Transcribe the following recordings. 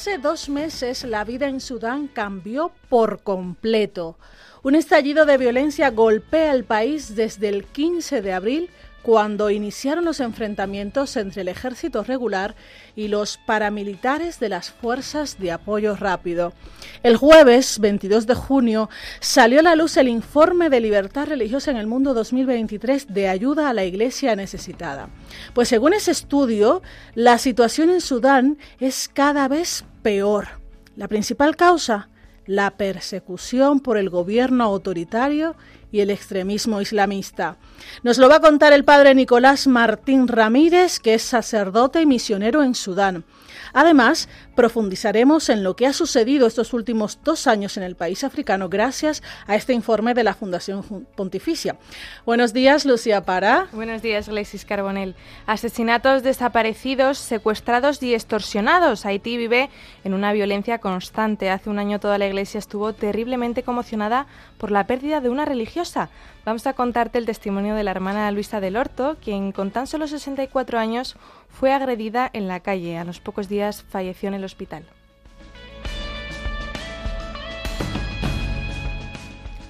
Hace dos meses la vida en Sudán cambió por completo. Un estallido de violencia golpea el país desde el 15 de abril, cuando iniciaron los enfrentamientos entre el ejército regular y los paramilitares de las fuerzas de apoyo rápido. El jueves 22 de junio salió a la luz el informe de libertad religiosa en el mundo 2023 de ayuda a la iglesia necesitada. Pues según ese estudio, la situación en Sudán es cada vez peor. La principal causa, la persecución por el gobierno autoritario y el extremismo islamista. Nos lo va a contar el padre Nicolás Martín Ramírez, que es sacerdote y misionero en Sudán. Además, profundizaremos en lo que ha sucedido estos últimos dos años en el país africano gracias a este informe de la Fundación Pontificia. Buenos días, Lucía Pará. Buenos días, Alexis Carbonell. Asesinatos, desaparecidos, secuestrados y extorsionados. Haití vive en una violencia constante. Hace un año toda la iglesia estuvo terriblemente conmocionada por la pérdida de una religiosa. Vamos a contarte el testimonio de la hermana Luisa del Horto, quien con tan solo 64 años fue agredida en la calle. A los pocos días falleció en el hospital.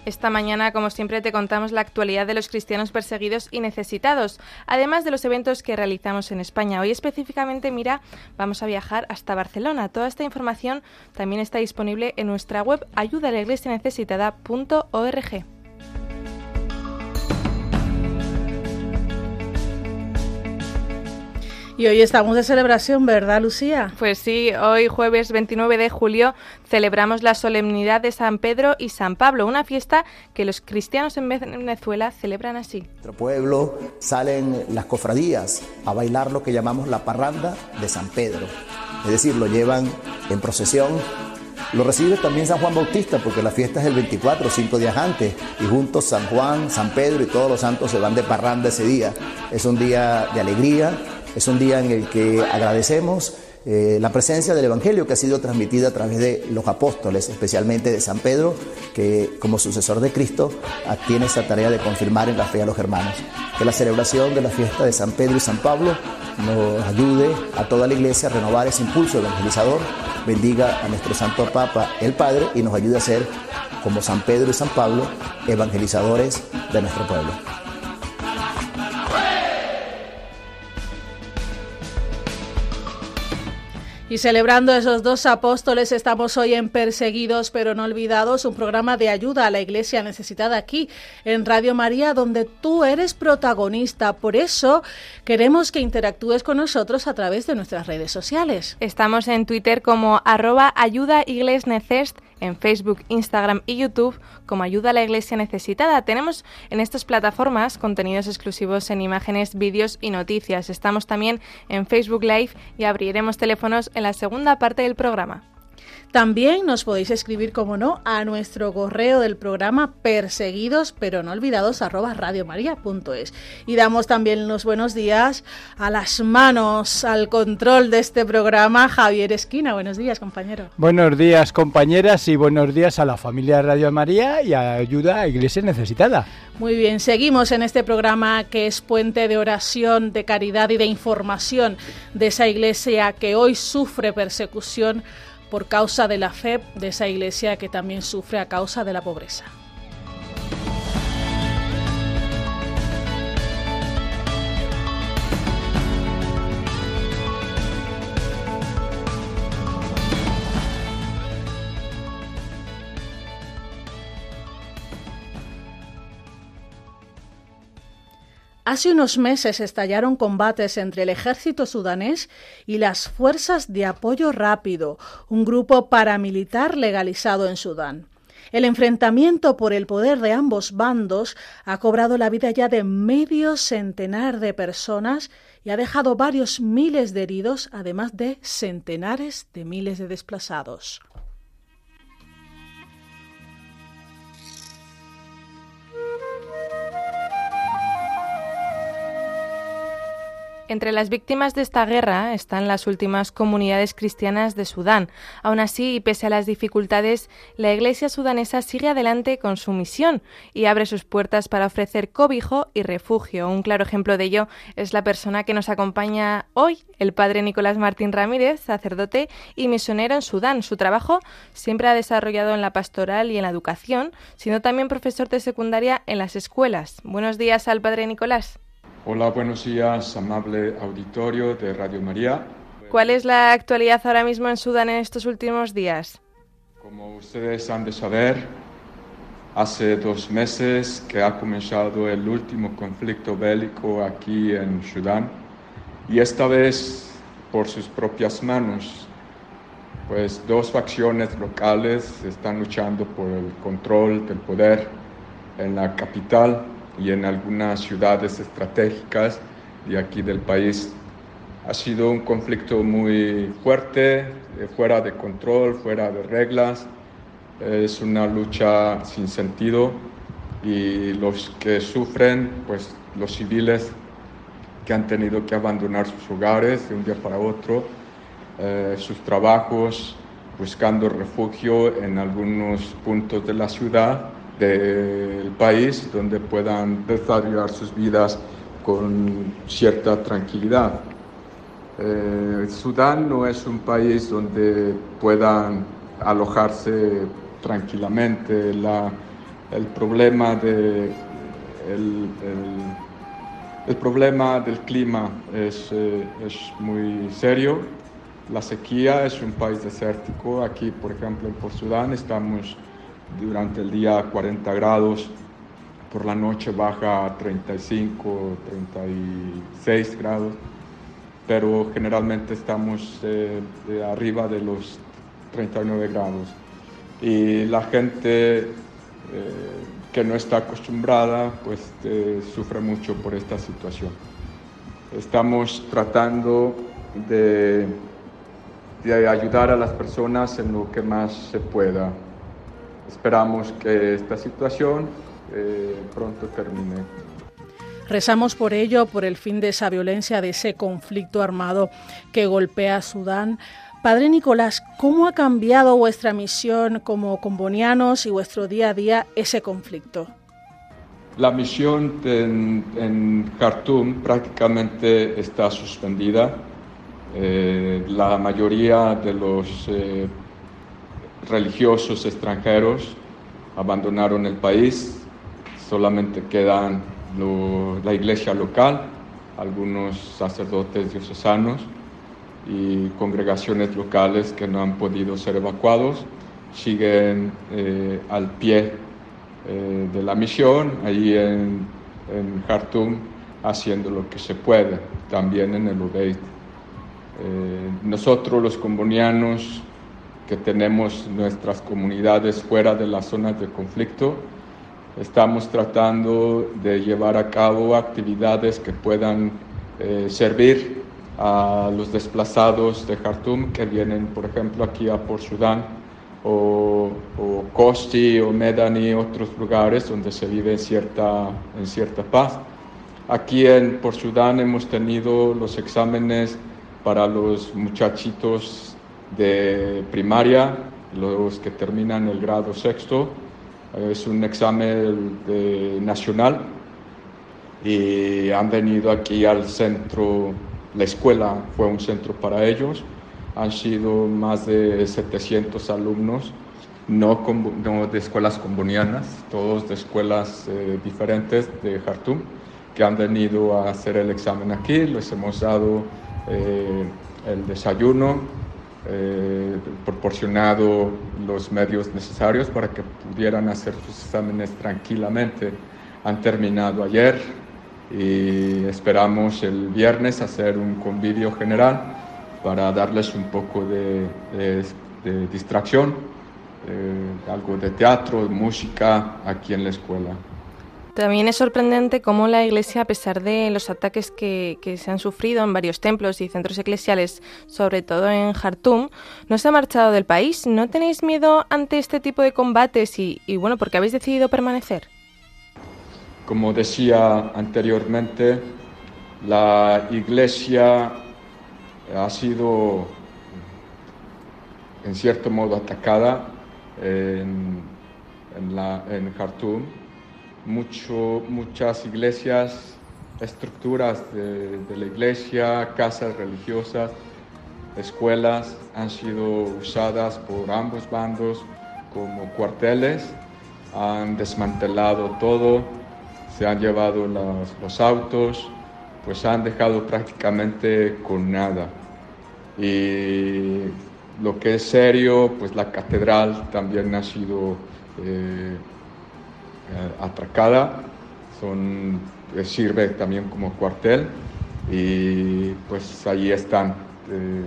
Esta mañana, como siempre, te contamos la actualidad de los cristianos perseguidos y necesitados, además de los eventos que realizamos en España. Hoy específicamente, mira, vamos a viajar hasta Barcelona. Toda esta información también está disponible en nuestra web ayudalaiglesianecesitada.org. Y hoy estamos de celebración, ¿verdad, Lucía? Pues sí, hoy jueves 29 de julio celebramos la solemnidad de San Pedro y San Pablo, una fiesta que los cristianos en Venezuela celebran así. Nuestro pueblo salen las cofradías a bailar lo que llamamos la parranda de San Pedro, es decir, lo llevan en procesión. Lo recibe también San Juan Bautista porque la fiesta es el 24, cinco días antes, y juntos San Juan, San Pedro y todos los santos se van de parranda ese día. Es un día de alegría, es un día en el que agradecemos eh, la presencia del Evangelio que ha sido transmitida a través de los apóstoles, especialmente de San Pedro, que como sucesor de Cristo tiene esa tarea de confirmar en la fe a los hermanos. Que la celebración de la fiesta de San Pedro y San Pablo nos ayude a toda la iglesia a renovar ese impulso evangelizador, bendiga a nuestro Santo Papa, el Padre, y nos ayude a ser, como San Pedro y San Pablo, evangelizadores de nuestro pueblo. Y celebrando esos dos apóstoles, estamos hoy en Perseguidos pero no olvidados, un programa de ayuda a la iglesia necesitada aquí en Radio María, donde tú eres protagonista. Por eso queremos que interactúes con nosotros a través de nuestras redes sociales. Estamos en Twitter como arroba ayuda en Facebook, Instagram y YouTube como Ayuda a la Iglesia Necesitada. Tenemos en estas plataformas contenidos exclusivos en imágenes, vídeos y noticias. Estamos también en Facebook Live y abriremos teléfonos en la segunda parte del programa. También nos podéis escribir, como no, a nuestro correo del programa perseguidos pero no olvidados arroba radiomaria.es. Y damos también los buenos días a las manos, al control de este programa, Javier Esquina. Buenos días, compañero. Buenos días, compañeras, y buenos días a la familia Radio María y a Ayuda a Iglesia Necesitada. Muy bien, seguimos en este programa que es puente de oración, de caridad y de información de esa iglesia que hoy sufre persecución por causa de la fe de esa iglesia que también sufre a causa de la pobreza. Hace unos meses estallaron combates entre el ejército sudanés y las fuerzas de apoyo rápido, un grupo paramilitar legalizado en Sudán. El enfrentamiento por el poder de ambos bandos ha cobrado la vida ya de medio centenar de personas y ha dejado varios miles de heridos, además de centenares de miles de desplazados. Entre las víctimas de esta guerra están las últimas comunidades cristianas de Sudán. Aún así, y pese a las dificultades, la Iglesia sudanesa sigue adelante con su misión y abre sus puertas para ofrecer cobijo y refugio. Un claro ejemplo de ello es la persona que nos acompaña hoy, el padre Nicolás Martín Ramírez, sacerdote y misionero en Sudán. Su trabajo siempre ha desarrollado en la pastoral y en la educación, siendo también profesor de secundaria en las escuelas. Buenos días al padre Nicolás. Hola, buenos días, amable auditorio de Radio María. ¿Cuál es la actualidad ahora mismo en Sudán en estos últimos días? Como ustedes han de saber, hace dos meses que ha comenzado el último conflicto bélico aquí en Sudán y esta vez por sus propias manos, pues dos facciones locales están luchando por el control del poder en la capital y en algunas ciudades estratégicas de aquí del país. Ha sido un conflicto muy fuerte, eh, fuera de control, fuera de reglas. Es una lucha sin sentido y los que sufren, pues los civiles que han tenido que abandonar sus hogares de un día para otro, eh, sus trabajos, buscando refugio en algunos puntos de la ciudad del país donde puedan desarrollar sus vidas con cierta tranquilidad. Eh, Sudán no es un país donde puedan alojarse tranquilamente. La, el, problema de, el, el, problema del clima es, eh, es muy serio. La sequía es un país desértico. Aquí, por ejemplo, Por Sudán estamos durante el día 40 grados, por la noche baja a 35, 36 grados, pero generalmente estamos eh, arriba de los 39 grados. Y la gente eh, que no está acostumbrada, pues eh, sufre mucho por esta situación. Estamos tratando de, de ayudar a las personas en lo que más se pueda. Esperamos que esta situación eh, pronto termine. Rezamos por ello, por el fin de esa violencia, de ese conflicto armado que golpea a Sudán. Padre Nicolás, ¿cómo ha cambiado vuestra misión como combonianos y vuestro día a día ese conflicto? La misión en, en Khartoum prácticamente está suspendida. Eh, la mayoría de los eh, religiosos extranjeros abandonaron el país, solamente quedan la iglesia local, algunos sacerdotes diocesanos y congregaciones locales que no han podido ser evacuados, siguen eh, al pie eh, de la misión, ahí en, en Khartoum, haciendo lo que se puede, también en el Udeid. Eh, nosotros los combonianos que tenemos nuestras comunidades fuera de las zonas de conflicto. Estamos tratando de llevar a cabo actividades que puedan eh, servir a los desplazados de Khartoum que vienen, por ejemplo, aquí a Por Sudán o, o Kosti o Medani, otros lugares donde se vive en cierta, en cierta paz. Aquí en Por Sudán hemos tenido los exámenes para los muchachitos de primaria, los que terminan el grado sexto. Es un examen nacional y han venido aquí al centro, la escuela fue un centro para ellos. Han sido más de 700 alumnos, no, de escuelas combonianas, todos de escuelas eh, diferentes de Jartum, que han venido a hacer el examen aquí. Les hemos dado eh, el desayuno, eh, proporcionado los medios necesarios para que pudieran hacer sus exámenes tranquilamente. Han terminado ayer y esperamos el viernes hacer un convivio general para darles un poco de, distracción, eh, algo de teatro, música aquí en la escuela. También es sorprendente cómo la Iglesia, a pesar de los ataques que, se han sufrido en varios templos y centros eclesiales, sobre todo en Jartum, no se ha marchado del país. ¿No tenéis miedo ante este tipo de combates y, bueno, por qué habéis decidido permanecer? Como decía anteriormente, La iglesia ha sido en cierto modo atacada en, en, en Khartoum. Muchas iglesias, estructuras de, la iglesia, casas religiosas, escuelas han sido usadas por ambos bandos como cuarteles, han desmantelado todo, se han llevado los, autos, pues han dejado prácticamente con nada. Y lo que es serio, pues la catedral también ha sido eh atracada, son, eh, sirve también como cuartel y pues ahí están. Eh,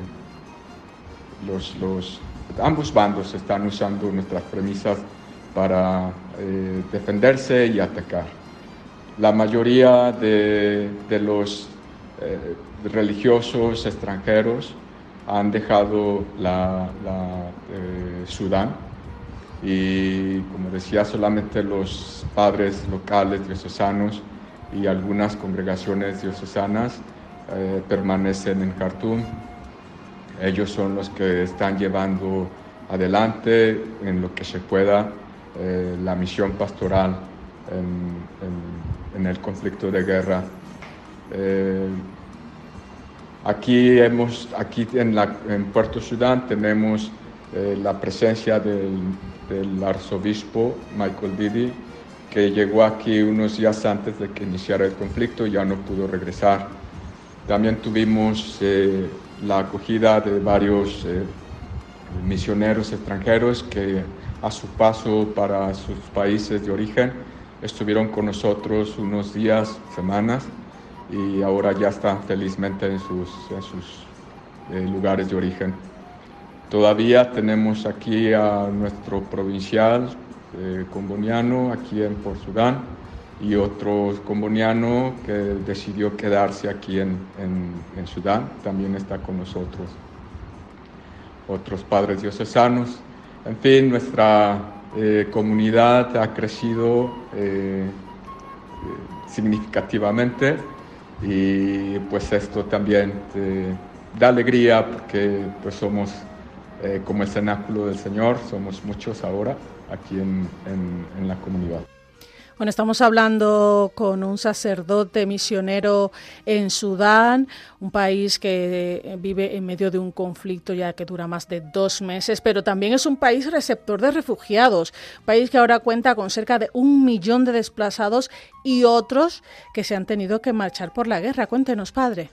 los, los, ambos bandos están usando nuestras premisas para eh, defenderse y atacar. La mayoría de, de los eh, religiosos extranjeros han dejado la, eh, Sudán y, como decía, solamente los padres locales diocesanos y algunas congregaciones diocesanas permanecen en Khartoum ellos son los que están llevando adelante en lo que se pueda eh, la misión pastoral en, el conflicto de guerra. Eh, aquí, hemos, aquí en, la, en Puerto Sudán tenemos eh, la presencia del, del, arzobispo Michael Bidi, que llegó aquí unos días antes de que iniciara el conflicto y ya no pudo regresar. También tuvimos la acogida de varios eh, misioneros extranjeros que a su paso para sus países de origen estuvieron con nosotros unos días, semanas, y ahora ya están felizmente en sus, en sus eh, lugares de origen. Todavía tenemos aquí a nuestro provincial eh, comboniano aquí en Port Sudán y otro comboniano que decidió quedarse aquí en, en, Sudán, también está con nosotros. Otros padres diocesanos. En fin, nuestra eh, comunidad ha crecido eh, significativamente y pues esto también eh, da alegría porque pues somos como el cenáculo del Señor, somos muchos ahora aquí en, en la comunidad. Bueno, estamos hablando con un sacerdote misionero en Sudán, un país que vive en medio de un conflicto ya que dura más de dos meses, pero también es un país receptor de refugiados, país que ahora cuenta con cerca de un millón de desplazados y otros que se han tenido que marchar por la guerra. Cuéntenos, padre.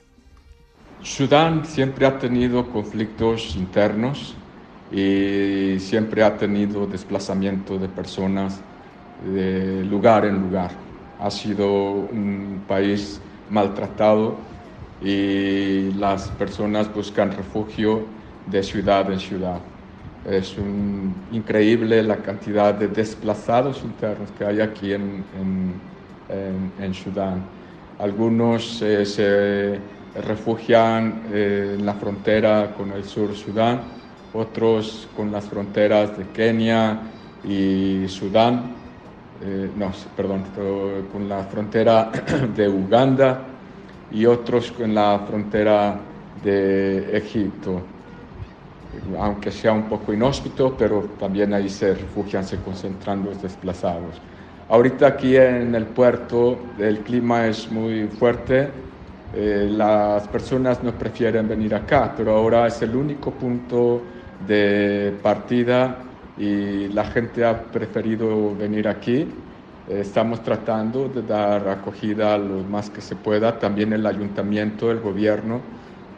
Sudán siempre ha tenido conflictos internos y siempre ha tenido desplazamiento de personas de lugar en lugar. Ha sido un país maltratado y las personas buscan refugio de ciudad en ciudad. Es increíble la cantidad de desplazados internos que hay aquí en, en, Sudán. Algunos eh, se refugian eh, en la frontera con el sur Sudán, otros con las fronteras de Kenia y Sudán eh, no, perdón, con la frontera de Uganda y otros con la frontera de Egipto. Aunque sea un poco inhóspito, pero también ahí se refugian, se concentran los desplazados. Ahorita aquí en el puerto el clima es muy fuerte, eh, las personas no prefieren venir acá, pero ahora es el único punto de partida y la gente ha preferido venir aquí. Estamos tratando de dar acogida lo más que se pueda, también el ayuntamiento, el gobierno,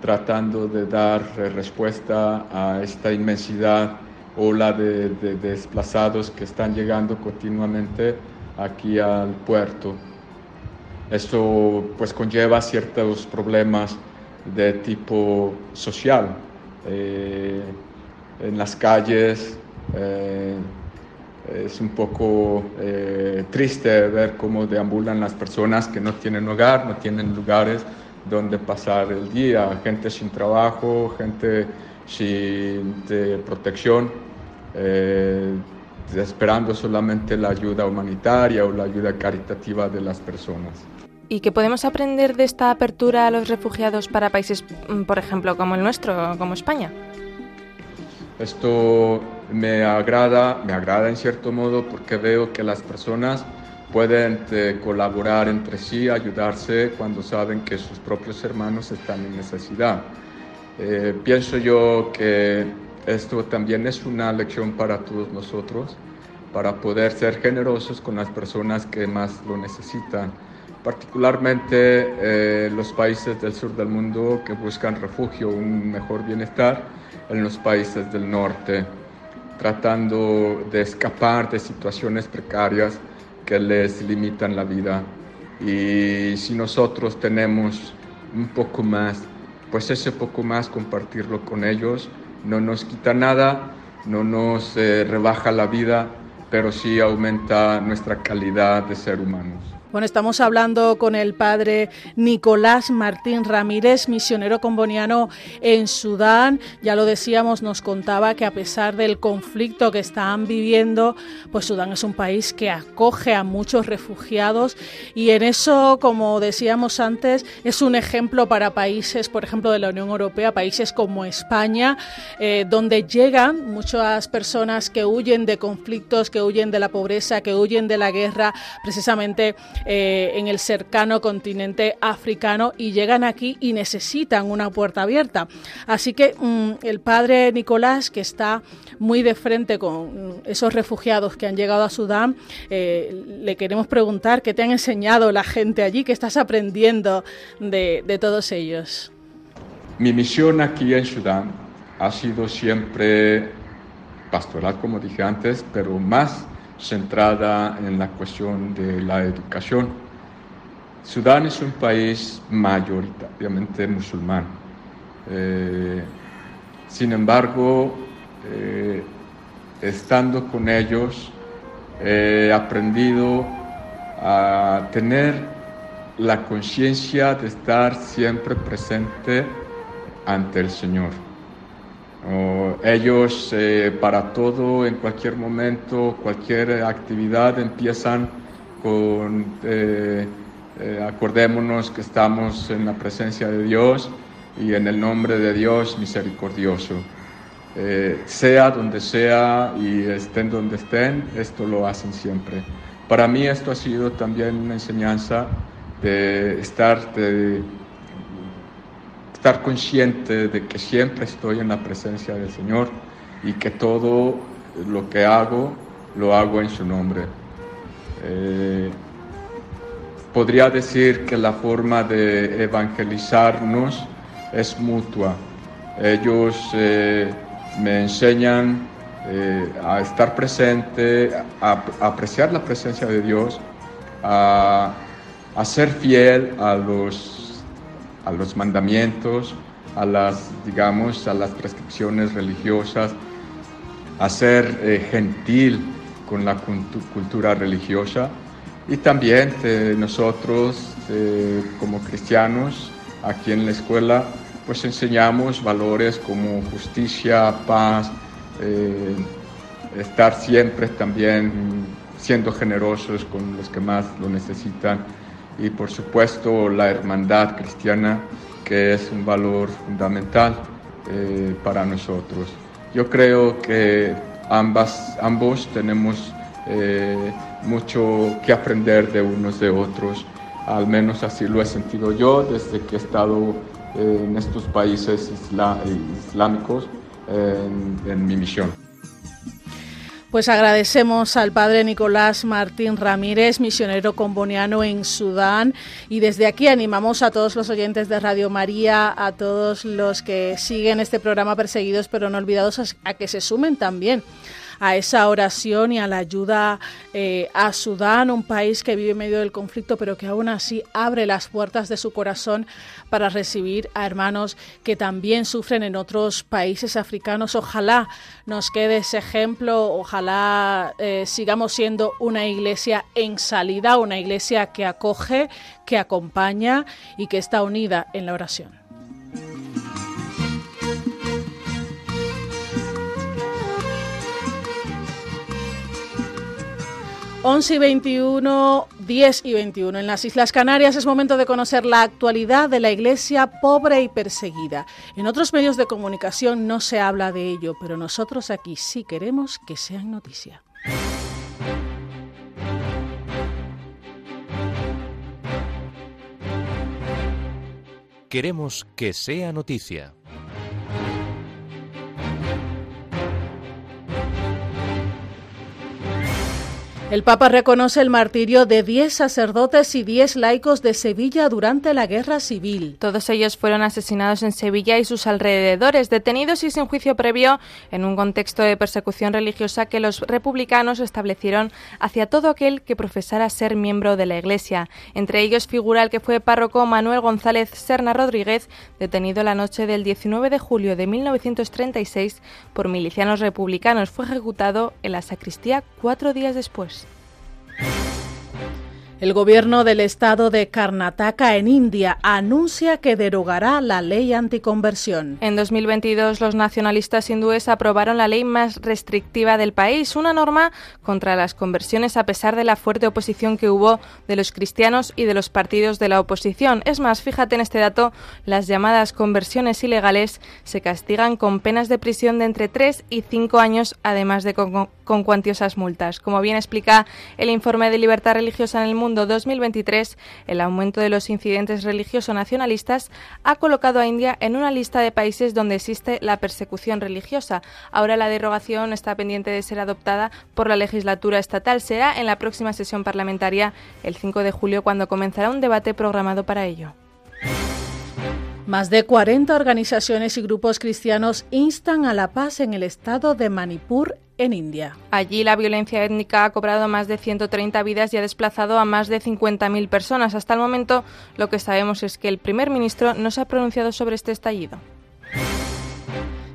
tratando de dar respuesta a esta inmensidad ola de, de desplazados que están llegando continuamente aquí al puerto. Esto pues conlleva ciertos problemas de tipo social. Eh, en las calles eh, es un poco eh, triste ver cómo deambulan las personas que no tienen hogar, no tienen lugares donde pasar el día, gente sin trabajo, gente sin protección, esperando solamente la ayuda humanitaria o la ayuda caritativa de las personas. ¿Y qué podemos aprender de esta apertura a los refugiados para países, mm, por ejemplo, como el nuestro, como España? Esto me agrada, me agrada en cierto modo porque veo que las personas pueden eh, colaborar entre sí, ayudarse cuando saben que sus propios hermanos están en necesidad. Eh, pienso yo que esto también es una lección para todos nosotros, para poder ser generosos con las personas que más lo necesitan, particularmente eh, los países del sur del mundo que buscan refugio, un mejor bienestar en los países del norte, tratando de escapar de situaciones precarias que les limitan la vida. Y si nosotros tenemos un poco más, pues ese poco más compartirlo con ellos, no nos quita nada, no nos eh, rebaja la vida, pero sí aumenta nuestra calidad de ser humanos. Bueno, estamos hablando con el padre Nicolás Martín Ramírez, misionero comboniano en Sudán. Ya lo decíamos, nos contaba que a pesar del conflicto que están viviendo, pues Sudán es un país que acoge a muchos refugiados y en eso, como decíamos antes, es un ejemplo para países, por ejemplo, de la Unión Europea, países como España, eh, donde llegan muchas personas que huyen de conflictos, que huyen de la pobreza, que huyen de la guerra, precisamente eh, en el cercano continente africano y llegan aquí y necesitan una puerta abierta. Así que mm, el padre Nicolás, que está muy de frente con esos refugiados que han llegado a Sudán, eh, le queremos preguntar qué te han enseñado la gente allí, qué estás aprendiendo de todos ellos. Mi misión aquí en Sudán ha sido siempre pastoral, como dije antes, pero más centrada en la cuestión de la educación. Sudán es un país mayoritariamente musulmán. Eh, sin embargo, eh, estando con ellos, he aprendido a tener la conciencia de estar siempre presente ante el Señor ellos eh, para todo, en cualquier momento, cualquier actividad empiezan con, eh, eh, acordémonos que estamos en la presencia de Dios y en el nombre de Dios misericordioso. sea donde sea y estén donde estén, esto lo hacen siempre. Para mí esto ha sido también una enseñanza de estar, de, estar consciente de que siempre estoy en la presencia del Señor y que todo lo que hago lo hago en su nombre. Eh, podría decir que la forma de evangelizarnos es mutua. Ellos eh, me enseñan eh, a estar presente, a, apreciar la presencia de Dios, a, a ser fiel a los a los mandamientos, a las, digamos, a las prescripciones religiosas, a ser eh, gentil con la cultura religiosa. Y también eh, nosotros eh, como cristianos aquí en la escuela pues enseñamos valores como justicia, paz, estar siempre también siendo generosos con los que más lo necesitan y por supuesto la hermandad cristiana, que es un valor fundamental eh, para nosotros. Yo creo que ambas, ambos tenemos eh, mucho que aprender de unos de otros, al menos así lo he sentido yo desde que he estado eh, en estos países islámicos en mi misión. Pues agradecemos al padre Nicolás Martín Ramírez, misionero comboniano en Sudán, y desde aquí animamos a todos los oyentes de Radio María, a todos los que siguen este programa Perseguidos pero no olvidados, a que se sumen también a esa oración y a la ayuda eh, a Sudán, un país que vive en medio del conflicto, pero que aún así abre las puertas de su corazón para recibir a hermanos que también sufren en otros países africanos. Ojalá nos quede ese ejemplo, ojalá eh, sigamos siendo una iglesia en salida, una iglesia que acoge, que acompaña y que está unida en la oración. 11 y 21 10 y 21. En las Islas Canarias es momento de conocer la actualidad de la iglesia pobre y perseguida. En otros medios de comunicación no se habla de ello, pero nosotros aquí sí queremos que sean noticia. Queremos que sea noticia. El Papa reconoce el martirio de 10 sacerdotes y 10 laicos de Sevilla durante la Guerra Civil. Todos ellos fueron asesinados en Sevilla y sus alrededores, detenidos y sin juicio previo en un contexto de persecución religiosa que los republicanos establecieron hacia todo aquel que profesara ser miembro de la Iglesia. Entre ellos figura el que fue párroco Manuel González Serna Rodríguez, detenido la noche del 19 de julio de 1936 por milicianos republicanos. Fue ejecutado en la sacristía cuatro días después. El gobierno del estado de Karnataka en India anuncia que derogará la ley anticonversión. En 2022 los nacionalistas hindúes aprobaron la ley más restrictiva del país, una norma contra las conversiones a pesar de la fuerte oposición que hubo de los cristianos y de los partidos de la oposición. Es más, fíjate en este dato, las llamadas conversiones ilegales se castigan con penas de prisión de entre 3 y 5 años, además de con, con cuantiosas multas. Como bien explica el informe de libertad religiosa en el mundo, 2023, el aumento de los incidentes religiosos nacionalistas ha colocado a India en una lista de países donde existe la persecución religiosa. Ahora la derogación está pendiente de ser adoptada por la legislatura estatal. Será en la próxima sesión parlamentaria, el 5 de julio, cuando comenzará un debate programado para ello. Más de 40 organizaciones y grupos cristianos instan a la paz en el estado de Manipur en India. Allí la violencia étnica ha cobrado más de 130 vidas y ha desplazado a más de 50.000 personas. Hasta el momento lo que sabemos es que el primer ministro no se ha pronunciado sobre este estallido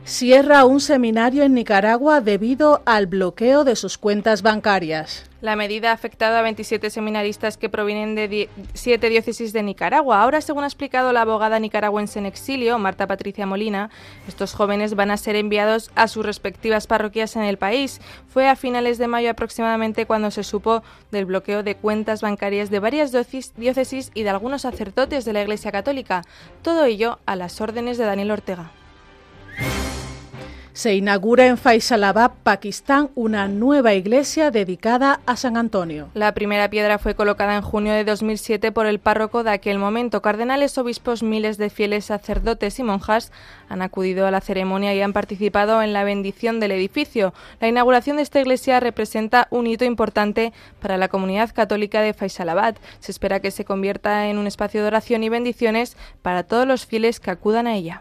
cierra un seminario en Nicaragua debido al bloqueo de sus cuentas bancarias. La medida ha afectado a 27 seminaristas que provienen de siete diócesis de Nicaragua. Ahora, según ha explicado la abogada nicaragüense en exilio, Marta Patricia Molina, estos jóvenes van a ser enviados a sus respectivas parroquias en el país. Fue a finales de mayo aproximadamente cuando se supo del bloqueo de cuentas bancarias de varias diócesis y de algunos sacerdotes de la Iglesia Católica. Todo ello a las órdenes de Daniel Ortega. Se inaugura en Faisalabad, Pakistán, una nueva iglesia dedicada a San Antonio. La primera piedra fue colocada en junio de 2007 por el párroco de aquel momento. Cardenales, obispos, miles de fieles sacerdotes y monjas han acudido a la ceremonia y han participado en la bendición del edificio. La inauguración de esta iglesia representa un hito importante para la comunidad católica de Faisalabad. Se espera que se convierta en un espacio de oración y bendiciones para todos los fieles que acudan a ella.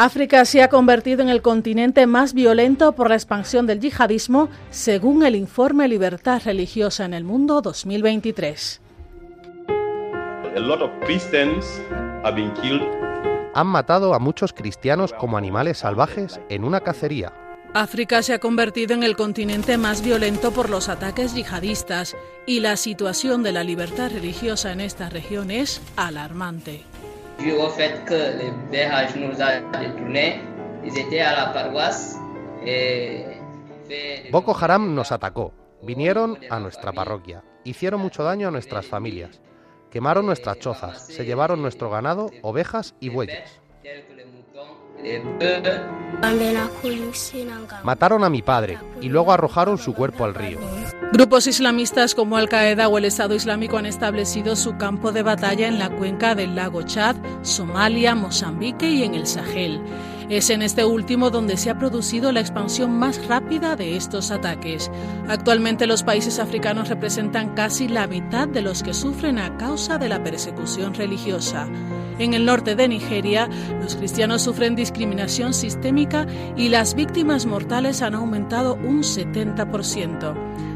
África se ha convertido en el continente más violento por la expansión del yihadismo, según el informe Libertad Religiosa en el Mundo 2023. Han matado a muchos cristianos como animales salvajes en una cacería. África se ha convertido en el continente más violento por los ataques yihadistas y la situación de la libertad religiosa en esta región es alarmante. Boko Haram nos atacó, vinieron a nuestra parroquia, hicieron mucho daño a nuestras familias, quemaron nuestras chozas, se llevaron nuestro ganado, ovejas y bueyes. Mataron a mi padre y luego arrojaron su cuerpo al río. Grupos islamistas como Al-Qaeda o el Estado Islámico han establecido su campo de batalla en la cuenca del lago Chad, Somalia, Mozambique y en el Sahel. Es en este último donde se ha producido la expansión más rápida de estos ataques. Actualmente los países africanos representan casi la mitad de los que sufren a causa de la persecución religiosa. En el norte de Nigeria, los cristianos sufren discriminación sistémica y las víctimas mortales han aumentado un 70%.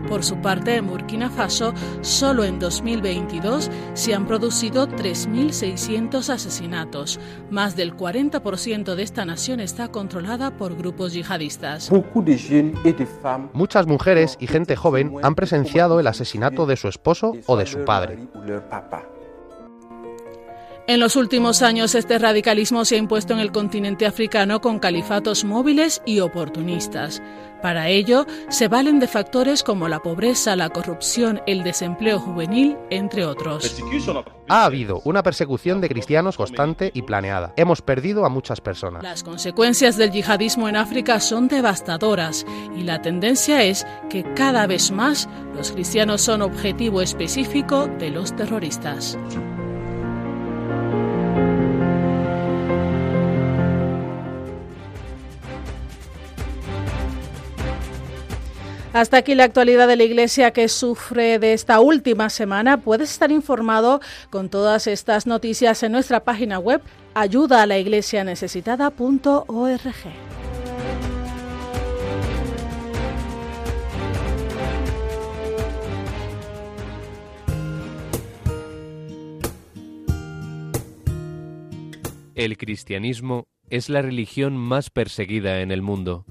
Por su parte, en Burkina Faso, solo en 2022 se han producido 3.600 asesinatos. Más del 40% de esta nación está controlada por grupos yihadistas. Muchas mujeres y gente joven han presenciado el asesinato de su esposo o de su padre. En los últimos años este radicalismo se ha impuesto en el continente africano con califatos móviles y oportunistas. Para ello, se valen de factores como la pobreza, la corrupción, el desempleo juvenil, entre otros. Ha habido una persecución de cristianos constante y planeada. Hemos perdido a muchas personas. Las consecuencias del yihadismo en África son devastadoras y la tendencia es que cada vez más los cristianos son objetivo específico de los terroristas. Hasta aquí la actualidad de la Iglesia que sufre de esta última semana. Puedes estar informado con todas estas noticias en nuestra página web ayuda a la iglesia El cristianismo es la religión más perseguida en el mundo.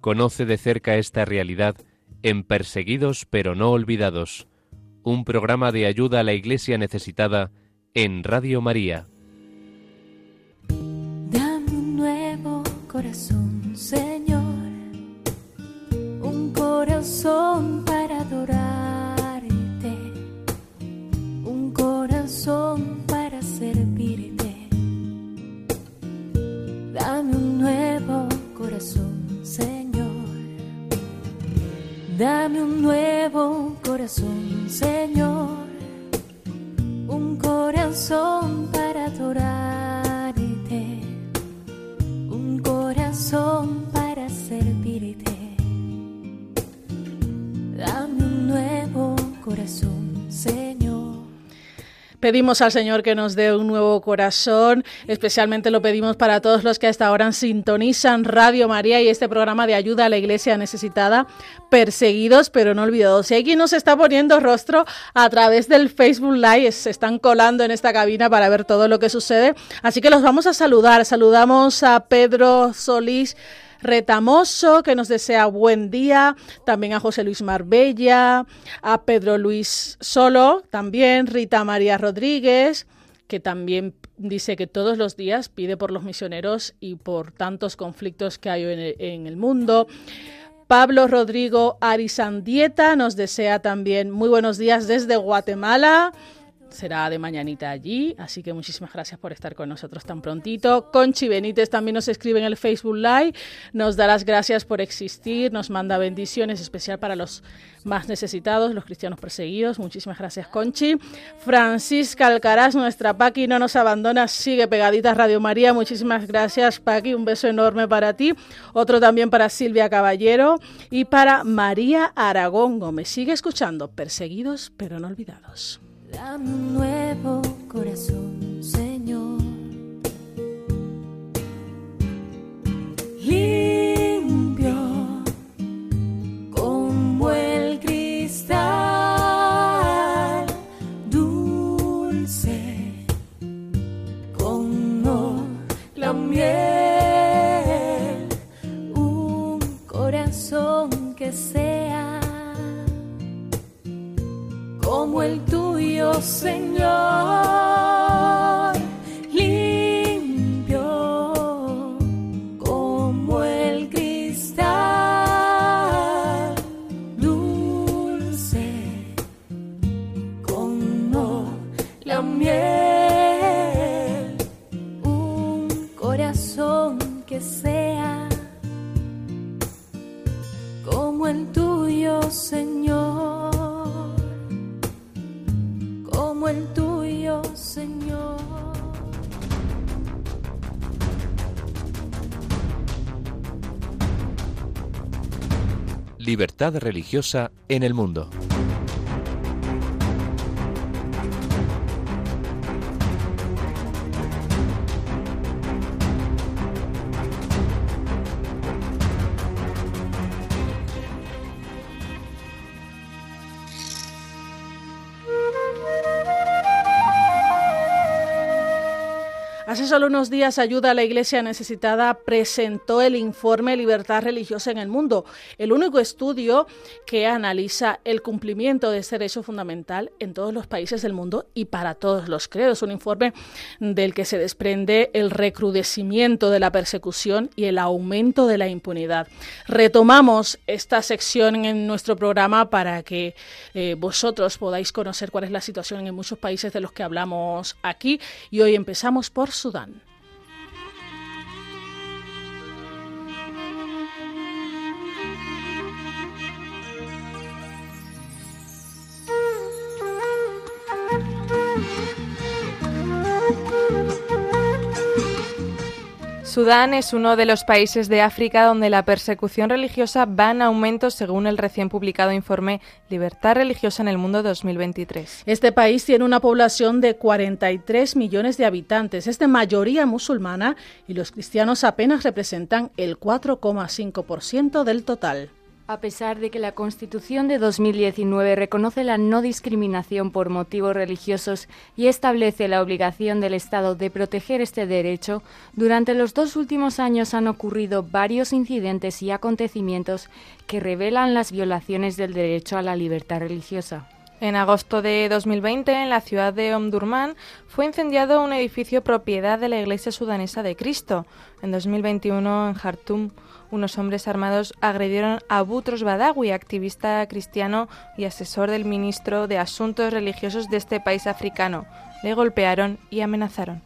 Conoce de cerca esta realidad en Perseguidos pero no olvidados, un programa de ayuda a la Iglesia necesitada en Radio María. Dame un nuevo corazón, Señor, un corazón para adorarte, un corazón para servirte. Dame un nuevo corazón, Dame un nuevo corazón, Señor, un corazón para adorarte, un corazón para servirte. Dame un nuevo corazón, Señor. Pedimos al Señor que nos dé un nuevo corazón, especialmente lo pedimos para todos los que hasta ahora sintonizan Radio María y este programa de ayuda a la iglesia necesitada, perseguidos pero no olvidados. Si hay quien nos está poniendo rostro a través del Facebook Live, se están colando en esta cabina para ver todo lo que sucede, así que los vamos a saludar. Saludamos a Pedro Solís. Retamoso, que nos desea buen día, también a José Luis Marbella, a Pedro Luis Solo, también Rita María Rodríguez, que también dice que todos los días pide por los misioneros y por tantos conflictos que hay en el, en el mundo. Pablo Rodrigo Arizandieta nos desea también muy buenos días desde Guatemala será de mañanita allí, así que muchísimas gracias por estar con nosotros tan prontito. Conchi Benítez también nos escribe en el Facebook Live, nos da las gracias por existir, nos manda bendiciones especial para los más necesitados, los cristianos perseguidos. Muchísimas gracias, Conchi. Francisca Alcaraz, nuestra Paqui, no nos abandona, sigue pegadita Radio María. Muchísimas gracias, Paqui. Un beso enorme para ti. Otro también para Silvia Caballero y para María Aragón Gómez. Sigue escuchando, perseguidos pero no olvidados. Dame un nuevo corazón, Señor. Limpio como el cristal, dulce como la miel, un corazón que sea como el tuyo, Señor, limpio como el cristal, dulce como la miel, un corazón que sea como el tuyo, Señor el tuyo, Señor. Libertad religiosa en el mundo. Solo unos días Ayuda a la Iglesia Necesitada presentó el informe Libertad Religiosa en el Mundo, el único estudio que analiza el cumplimiento de ese derecho fundamental en todos los países del mundo y para todos los credos. Un informe del que se desprende el recrudecimiento de la persecución y el aumento de la impunidad. Retomamos esta sección en nuestro programa para que eh, vosotros podáis conocer cuál es la situación en muchos países de los que hablamos aquí y hoy empezamos por Sudán. Sudán es uno de los países de África donde la persecución religiosa va en aumento según el recién publicado informe Libertad Religiosa en el Mundo 2023. Este país tiene una población de 43 millones de habitantes, es de mayoría musulmana y los cristianos apenas representan el 4,5% del total. A pesar de que la Constitución de 2019 reconoce la no discriminación por motivos religiosos y establece la obligación del Estado de proteger este derecho, durante los dos últimos años han ocurrido varios incidentes y acontecimientos que revelan las violaciones del derecho a la libertad religiosa. En agosto de 2020, en la ciudad de Omdurman, fue incendiado un edificio propiedad de la Iglesia Sudanesa de Cristo. En 2021, en Jartum, unos hombres armados agredieron a Butros Badawi, activista cristiano y asesor del ministro de Asuntos Religiosos de este país africano. Le golpearon y amenazaron.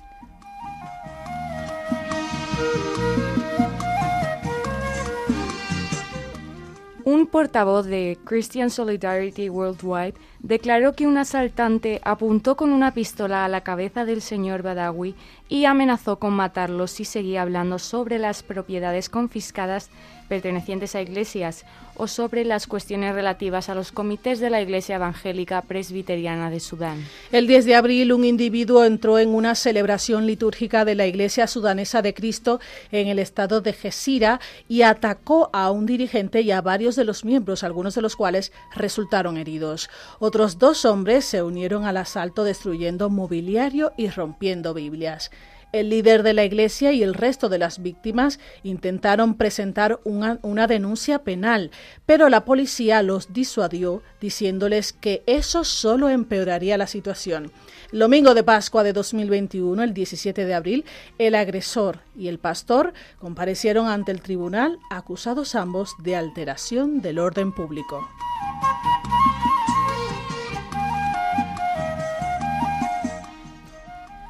Un portavoz de Christian Solidarity Worldwide declaró que un asaltante apuntó con una pistola a la cabeza del señor Badawi y amenazó con matarlo si seguía hablando sobre las propiedades confiscadas pertenecientes a iglesias o sobre las cuestiones relativas a los comités de la Iglesia Evangélica Presbiteriana de Sudán. El 10 de abril, un individuo entró en una celebración litúrgica de la Iglesia Sudanesa de Cristo en el estado de Gesira y atacó a un dirigente y a varios de los miembros, algunos de los cuales resultaron heridos. Otros dos hombres se unieron al asalto destruyendo mobiliario y rompiendo Biblias. El líder de la iglesia y el resto de las víctimas intentaron presentar una, denuncia penal, pero la policía los disuadió diciéndoles que eso solo empeoraría la situación. El domingo de Pascua de 2021, el 17 de abril, el agresor y el pastor comparecieron ante el tribunal acusados ambos de alteración del orden público.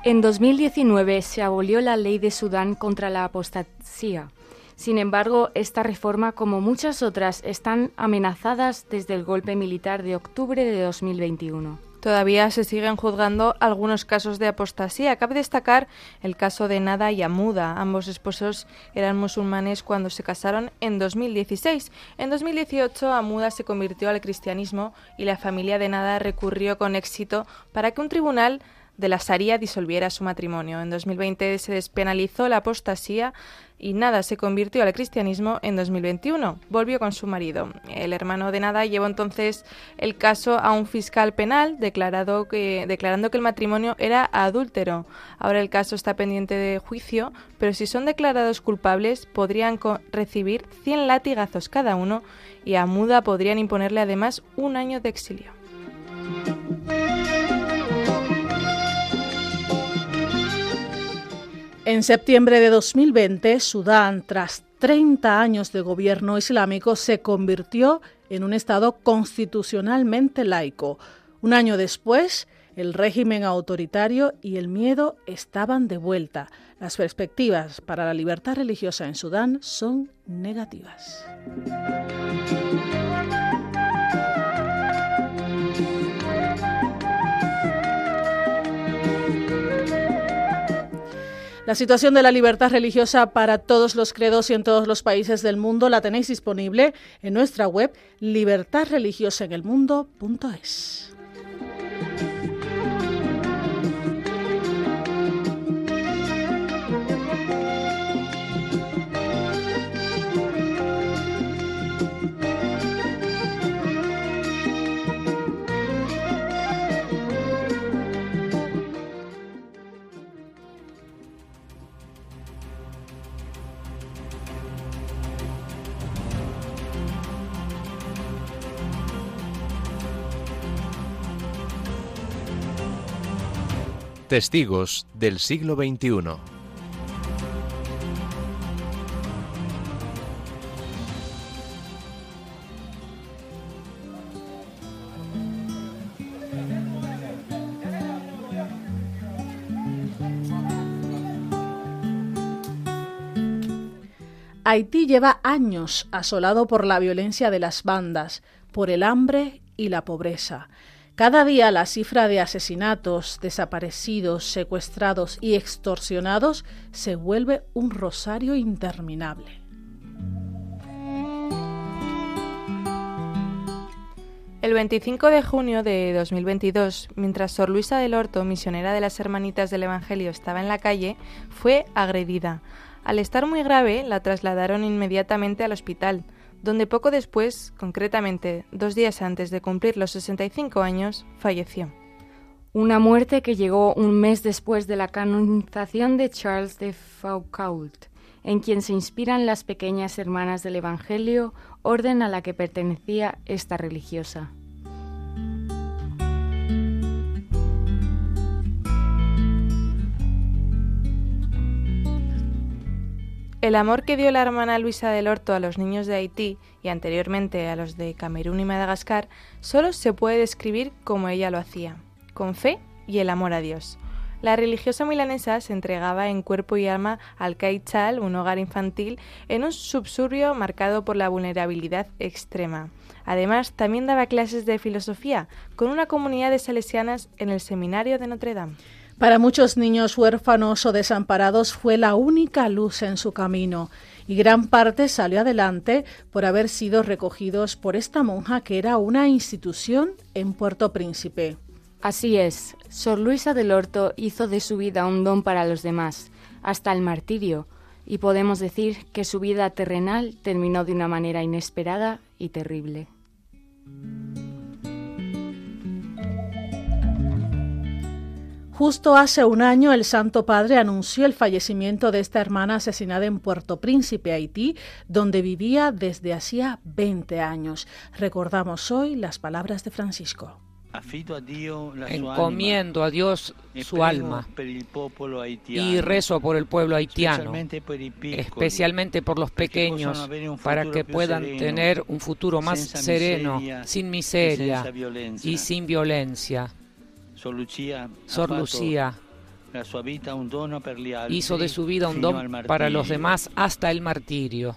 En 2019 se abolió la ley de Sudán contra la apostasía. Sin embargo, esta reforma, como muchas otras, están amenazadas desde el golpe militar de octubre de 2021. Todavía se siguen juzgando algunos casos de apostasía. Cabe destacar el caso de Nada y Amuda. Ambos esposos eran musulmanes cuando se casaron en 2016. En 2018 Amuda se convirtió al cristianismo y la familia de Nada recurrió con éxito para que un tribunal de la Sharia disolviera su matrimonio. En 2020 se despenalizó la apostasía y Nada se convirtió al cristianismo en 2021. Volvió con su marido. El hermano de Nada llevó entonces el caso a un fiscal penal declarando que el matrimonio era adúltero. Ahora el caso está pendiente de juicio, pero si son declarados culpables podrían recibir 100 latigazos cada uno y a Muda podrían imponerle además un año de exilio. En septiembre de 2020, Sudán, tras 30 años de gobierno islámico, se convirtió en un Estado constitucionalmente laico. Un año después, el régimen autoritario y el miedo estaban de vuelta. Las perspectivas para la libertad religiosa en Sudán son negativas. La situación de la libertad religiosa para todos los credos y en todos los países del mundo la tenéis disponible en nuestra web libertadreligiosaenelmundo.es. Testigos del siglo XXI. Haití lleva años asolado por la violencia de las bandas, por el hambre y la pobreza. Cada día la cifra de asesinatos, desaparecidos, secuestrados y extorsionados se vuelve un rosario interminable. El 25 de junio de 2022, mientras Sor Luisa del Horto, misionera de las Hermanitas del Evangelio, estaba en la calle, fue agredida. Al estar muy grave, la trasladaron inmediatamente al hospital, donde poco después, concretamente dos días antes de cumplir los 65 años, falleció. Una muerte que llegó un mes después de la canonización de Charles de Foucault, en quien se inspiran las pequeñas hermanas del Evangelio, orden a la que pertenecía esta religiosa. El amor que dio la hermana Luisa del Horto a los niños de Haití y anteriormente a los de Camerún y Madagascar solo se puede describir como ella lo hacía, con fe y el amor a Dios. La religiosa milanesa se entregaba en cuerpo y alma al Caichal, un hogar infantil, en un subsurbio marcado por la vulnerabilidad extrema. Además, también daba clases de filosofía con una comunidad de salesianas en el seminario de Notre Dame. Para muchos niños huérfanos o desamparados fue la única luz en su camino y gran parte salió adelante por haber sido recogidos por esta monja que era una institución en Puerto Príncipe. Así es, Sor Luisa del Horto hizo de su vida un don para los demás, hasta el martirio, y podemos decir que su vida terrenal terminó de una manera inesperada y terrible. Justo hace un año el Santo Padre anunció el fallecimiento de esta hermana asesinada en Puerto Príncipe, Haití, donde vivía desde hacía 20 años. Recordamos hoy las palabras de Francisco. Encomiendo a Dios su alma y rezo por el pueblo haitiano, especialmente por los pequeños, para que puedan tener un futuro más sereno, sin miseria y sin violencia. Sor Lucía hizo de su vida un don para los demás hasta el martirio.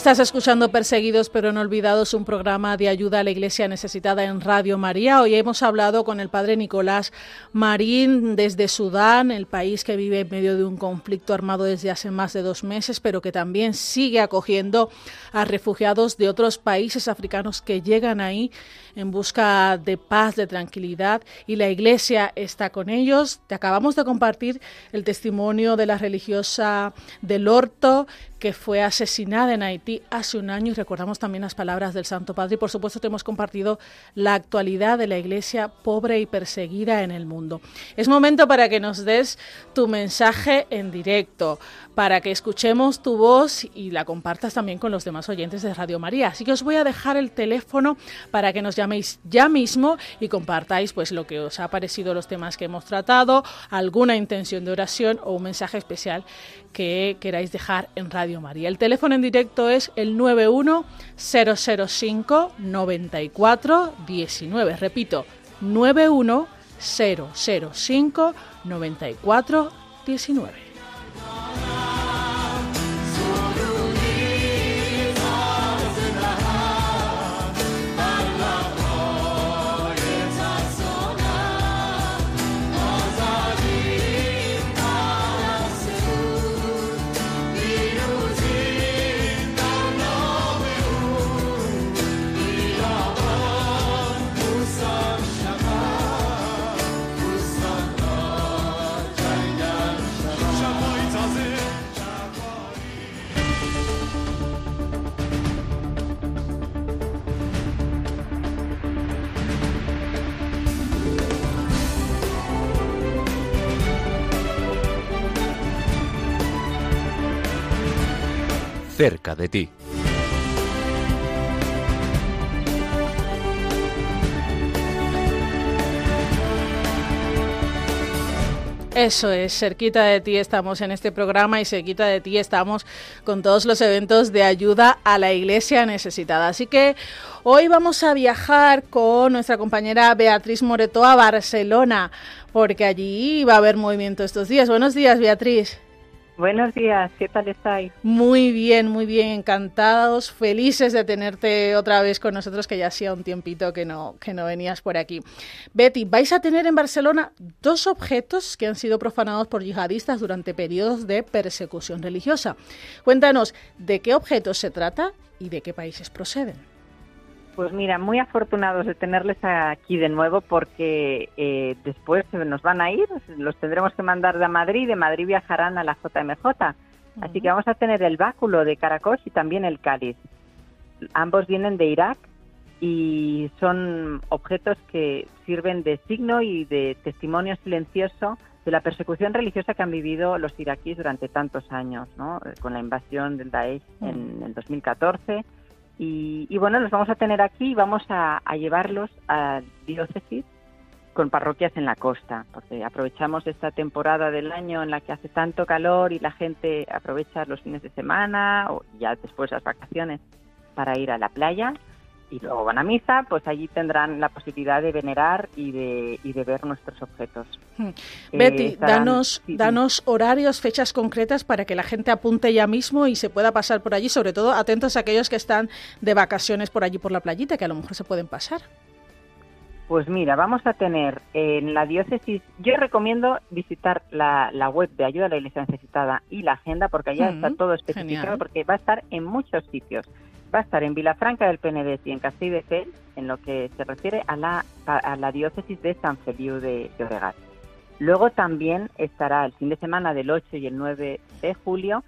Estás escuchando Perseguidos pero no olvidados, un programa de ayuda a la iglesia necesitada en Radio María. Hoy hemos hablado con el padre Nicolás Marín desde Sudán, el país que vive en medio de un conflicto armado desde hace más de dos meses, pero que también sigue acogiendo a refugiados de otros países africanos que llegan ahí en busca de paz, de tranquilidad y la iglesia está con ellos. Te acabamos de compartir el testimonio de la religiosa del Horto que fue asesinada en Haití Hace un año y recordamos también las palabras del Santo Padre por supuesto te hemos compartido la actualidad de la iglesia pobre y perseguida en el mundo. Es momento para que nos des tu mensaje en directo, para que escuchemos tu voz y la compartas también con los demás oyentes de Radio María. Así que os voy a dejar el teléfono para que nos llaméis ya mismo y compartáis pues lo que os ha parecido los temas que hemos tratado, alguna intención de oración o un mensaje especial que queráis dejar en Radio María. El teléfono en directo es el 91 005 94 19. Repito, 91 cerca de ti. Eso es, cerquita de ti estamos en este programa y cerquita de ti estamos con todos los eventos de ayuda a la iglesia necesitada. Así que hoy vamos a viajar con nuestra compañera Beatriz Moreto a Barcelona, porque allí va a haber movimiento estos días. Buenos días, Beatriz. Buenos días, ¿qué tal estáis? Muy bien, muy bien, encantados, felices de tenerte otra vez con nosotros, que ya hacía un tiempito que no, que no venías por aquí. Betty, vais a tener en Barcelona dos objetos que han sido profanados por yihadistas durante periodos de persecución religiosa. Cuéntanos, ¿de qué objetos se trata y de qué países proceden? Pues mira, muy afortunados de tenerles aquí de nuevo porque eh, después nos van a ir, los tendremos que mandar de Madrid, de Madrid viajarán a la JMJ. Así que vamos a tener el báculo de Caracol y también el cáliz. Ambos vienen de Irak y son objetos que sirven de signo y de testimonio silencioso de la persecución religiosa que han vivido los iraquíes durante tantos años, ¿no? con la invasión del Daesh en el 2014 y, bueno, los vamos a tener aquí y vamos a, llevarlos a diócesis con parroquias en la costa, porque aprovechamos esta temporada del año en la que hace tanto calor y la gente aprovecha los fines de semana o ya después las vacaciones para ir a la playa y luego van a misa, pues allí tendrán la posibilidad de venerar y de, y de ver nuestros objetos. Hmm. Betty, eh, danos, danos horarios, fechas concretas para que la gente apunte ya mismo y se pueda pasar por allí, sobre todo atentos a aquellos que están de vacaciones por allí por la playita, que a lo mejor se pueden pasar. Pues mira, vamos a tener en la diócesis, yo recomiendo visitar la, web de Ayuda a la Iglesia Necesitada y la agenda, porque allá está todo especificado, porque va a estar en muchos sitios va a estar en Vilafranca del Penedés y en Castell en lo que se refiere a la, a la diócesis de San Feliu de, de Luego también estará el fin de semana del 8 y el 9 de julio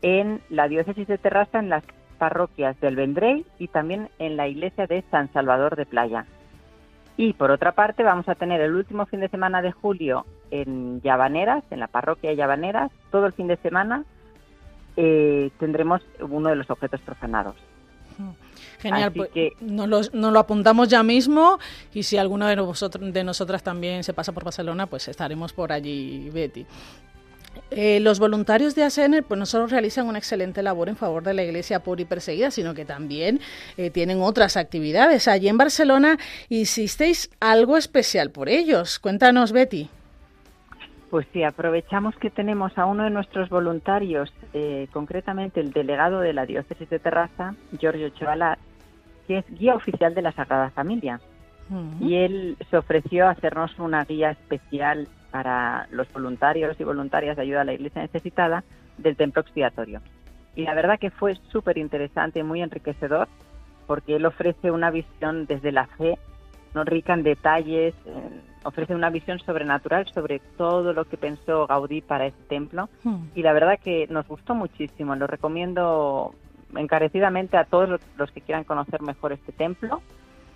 en la diócesis de Terrassa, en las parroquias del Vendrell y también en la iglesia de San Salvador de Playa. Y por otra parte vamos a tener el último fin de semana de julio en Llavaneras, en la parroquia de Llavaneras, todo el fin de semana eh, tendremos uno de los objetos profanados. Genial, pues nos, lo, apuntamos ya mismo y si alguna de, nosotros, de nosotras también se pasa por Barcelona, pues estaremos por allí, Betty. Eh, los voluntarios de ASN pues no solo realizan una excelente labor en favor de la iglesia pobre y perseguida, sino que también eh, tienen otras actividades. Allí en Barcelona hicisteis algo especial por ellos. Cuéntanos, Betty. Pues sí, aprovechamos que tenemos a uno de nuestros voluntarios, eh, concretamente el delegado de la diócesis de Terraza, Giorgio Chovalat, que es guía oficial de la Sagrada Familia. Y él se ofreció a hacernos una guía especial para los voluntarios y voluntarias de ayuda a la Iglesia necesitada del templo expiatorio. Y la verdad que fue súper interesante y muy enriquecedor porque él ofrece una visión desde la fe, no rica en detalles, ofrece una visión sobrenatural sobre todo lo que pensó Gaudí para este templo. Hmm. y la verdad que nos gustó muchísimo, lo recomiendo encarecidamente a todos los que quieran conocer mejor este templo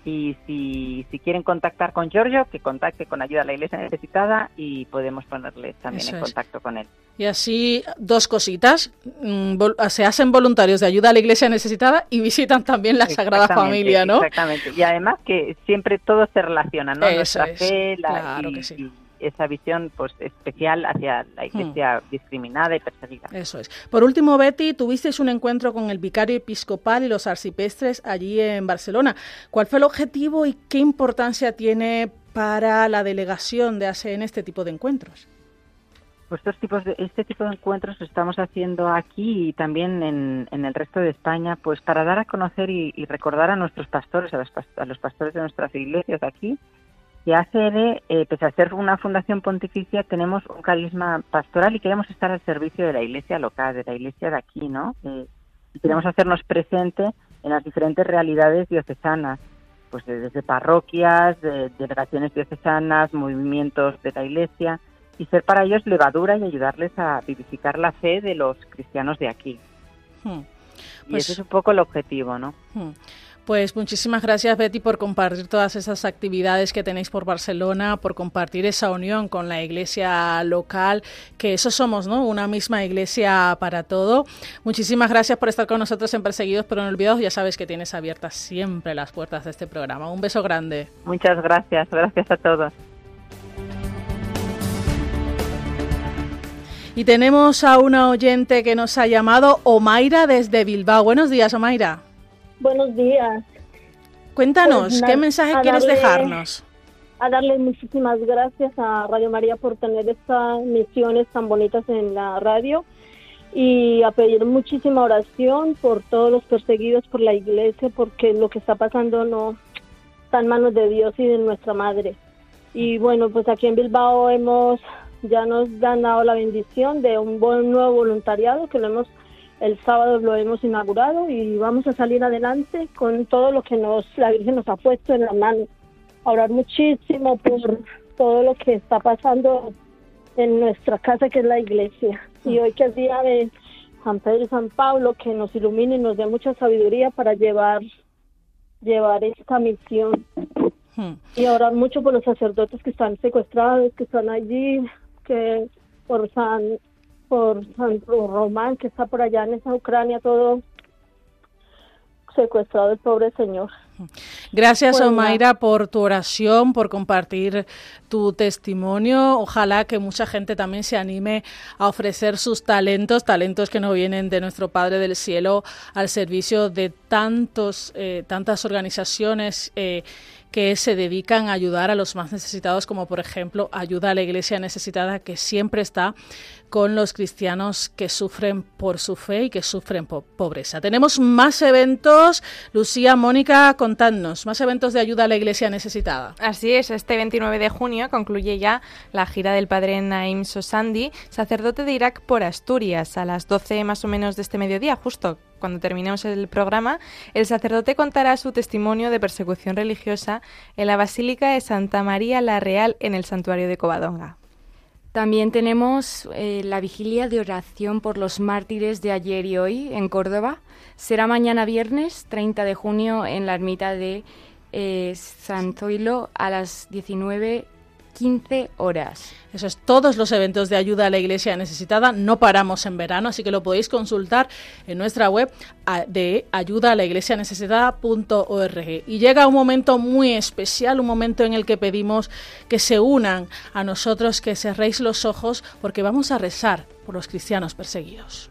y si, si quieren contactar con Giorgio, que contacte con Ayuda a la Iglesia Necesitada y podemos ponerle también en contacto con él. Y así, dos cositas. Mm, se hacen voluntarios de ayuda a la Iglesia Necesitada y visitan también la Sagrada Familia, ¿no? Exactamente. Y además que siempre todo se relaciona, ¿no? Nuestra fe, la, claro que sí esa visión pues especial hacia la hmm. iglesia discriminada y perseguida. Eso es. Por último, Betty, tuvisteis un encuentro con el vicario episcopal y los arcipestres allí en Barcelona. ¿Cuál fue el objetivo y qué importancia tiene para la delegación de ASEAN este tipo de encuentros? Pues estos tipos de, este tipo de encuentros estamos haciendo aquí y también en, el resto de España, pues para dar a conocer y, recordar a nuestros pastores, a los, a los pastores de nuestras iglesias aquí, y ACR, eh, pese a ser una fundación pontificia, tenemos un carisma pastoral y queremos estar al servicio de la iglesia local, de la iglesia de aquí, ¿no? Eh, y queremos hacernos presente en las diferentes realidades diocesanas, pues desde parroquias, de, delegaciones diocesanas, movimientos de la iglesia, y ser para ellos levadura y ayudarles a vivificar la fe de los cristianos de aquí. Hmm. y pues ese es un poco el objetivo, ¿no? Hmm. Pues muchísimas gracias Betty por compartir todas esas actividades que tenéis por Barcelona, por compartir esa unión con la iglesia local, que eso somos, ¿no? Una misma iglesia para todo. Muchísimas gracias por estar con nosotros en Perseguidos pero no olvidados. Ya sabes que tienes abiertas siempre las puertas de este programa. Un beso grande. Muchas gracias, gracias a todos. Y tenemos a una oyente que nos ha llamado, Omaira desde Bilbao. Buenos días, Omaira. Buenos días. Cuéntanos, pues ¿qué mensaje quieres dejarnos? A darle muchísimas gracias a Radio María por tener estas misiones tan bonitas en la radio y a pedir muchísima oración por todos los perseguidos por la iglesia porque lo que está pasando no está en manos de Dios y de nuestra madre. Y bueno, pues aquí en Bilbao hemos ya nos han dado la bendición de un buen nuevo voluntariado que lo hemos el sábado lo hemos inaugurado y vamos a salir adelante con todo lo que nos la Virgen nos ha puesto en la mano. Orar muchísimo por todo lo que está pasando en nuestra casa que es la iglesia. Y hoy que es día de San Pedro y San Pablo, que nos ilumine y nos dé mucha sabiduría para llevar, llevar esta misión. Y orar mucho por los sacerdotes que están secuestrados, que están allí, que por San por San Román, que está por allá en esa Ucrania, todo secuestrado el pobre señor. Gracias, pues Omaira, por tu oración, por compartir tu testimonio. Ojalá que mucha gente también se anime a ofrecer sus talentos, talentos que no vienen de nuestro Padre del Cielo, al servicio de tantos, eh, tantas organizaciones. Eh, que se dedican a ayudar a los más necesitados, como por ejemplo Ayuda a la Iglesia Necesitada, que siempre está con los cristianos que sufren por su fe y que sufren por pobreza. Tenemos más eventos. Lucía, Mónica, contadnos, más eventos de ayuda a la Iglesia Necesitada. Así es, este 29 de junio concluye ya la gira del padre Naim Sosandi, sacerdote de Irak por Asturias, a las 12 más o menos de este mediodía, justo cuando terminemos el programa, el sacerdote contará su testimonio de persecución religiosa en la Basílica de Santa María la Real en el santuario de Covadonga. También tenemos eh, la vigilia de oración por los mártires de ayer y hoy en Córdoba. Será mañana viernes 30 de junio en la ermita de eh, San Zoilo a las 19 15 horas. Eso es todos los eventos de ayuda a la iglesia necesitada. No paramos en verano, así que lo podéis consultar en nuestra web de ayuda a la iglesia necesitada.org. Y llega un momento muy especial, un momento en el que pedimos que se unan a nosotros, que cerréis los ojos, porque vamos a rezar por los cristianos perseguidos.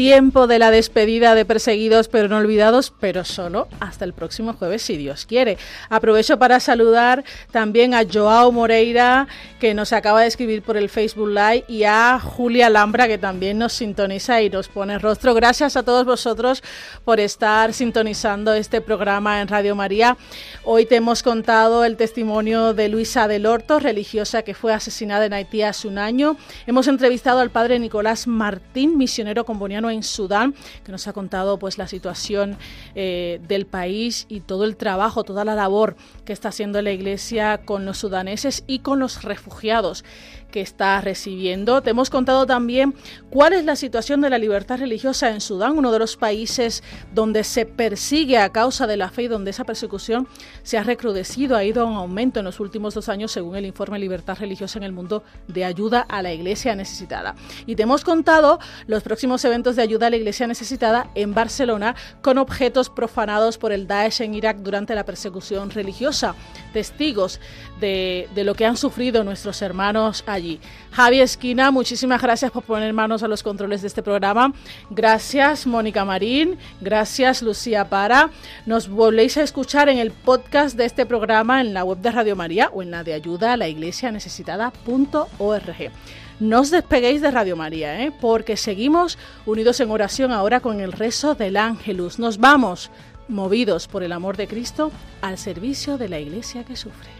Tiempo de la despedida de Perseguidos pero no olvidados, pero solo hasta el próximo jueves, si Dios quiere. Aprovecho para saludar también a Joao Moreira, que nos acaba de escribir por el Facebook Live, y a Julia Lambra, que también nos sintoniza y nos pone rostro. Gracias a todos vosotros por estar sintonizando este programa en Radio María. Hoy te hemos contado el testimonio de Luisa del Horto, religiosa que fue asesinada en Haití hace un año. Hemos entrevistado al padre Nicolás Martín, misionero comboniano en Sudán, que nos ha contado pues la situación eh, del país y todo el trabajo, toda la labor que está haciendo la Iglesia con los sudaneses y con los refugiados que está recibiendo. Te hemos contado también cuál es la situación de la libertad religiosa en Sudán, uno de los países donde se persigue a causa de la fe y donde esa persecución se ha recrudecido, ha ido a un aumento en los últimos dos años, según el informe Libertad Religiosa en el Mundo de Ayuda a la Iglesia Necesitada. Y te hemos contado los próximos eventos de ayuda a la Iglesia Necesitada en Barcelona con objetos profanados por el Daesh en Irak durante la persecución religiosa. Testigos de, lo que han sufrido nuestros hermanos allí allí. Javi Esquina, muchísimas gracias por poner manos a los controles de este programa. Gracias, Mónica Marín. Gracias, Lucía Para. Nos volvéis a escuchar en el podcast de este programa en la web de Radio María o en la de ayuda a la iglesia necesitada.org. No os despeguéis de Radio María, ¿eh? porque seguimos unidos en oración ahora con el rezo del Ángelus. Nos vamos, movidos por el amor de Cristo, al servicio de la iglesia que sufre.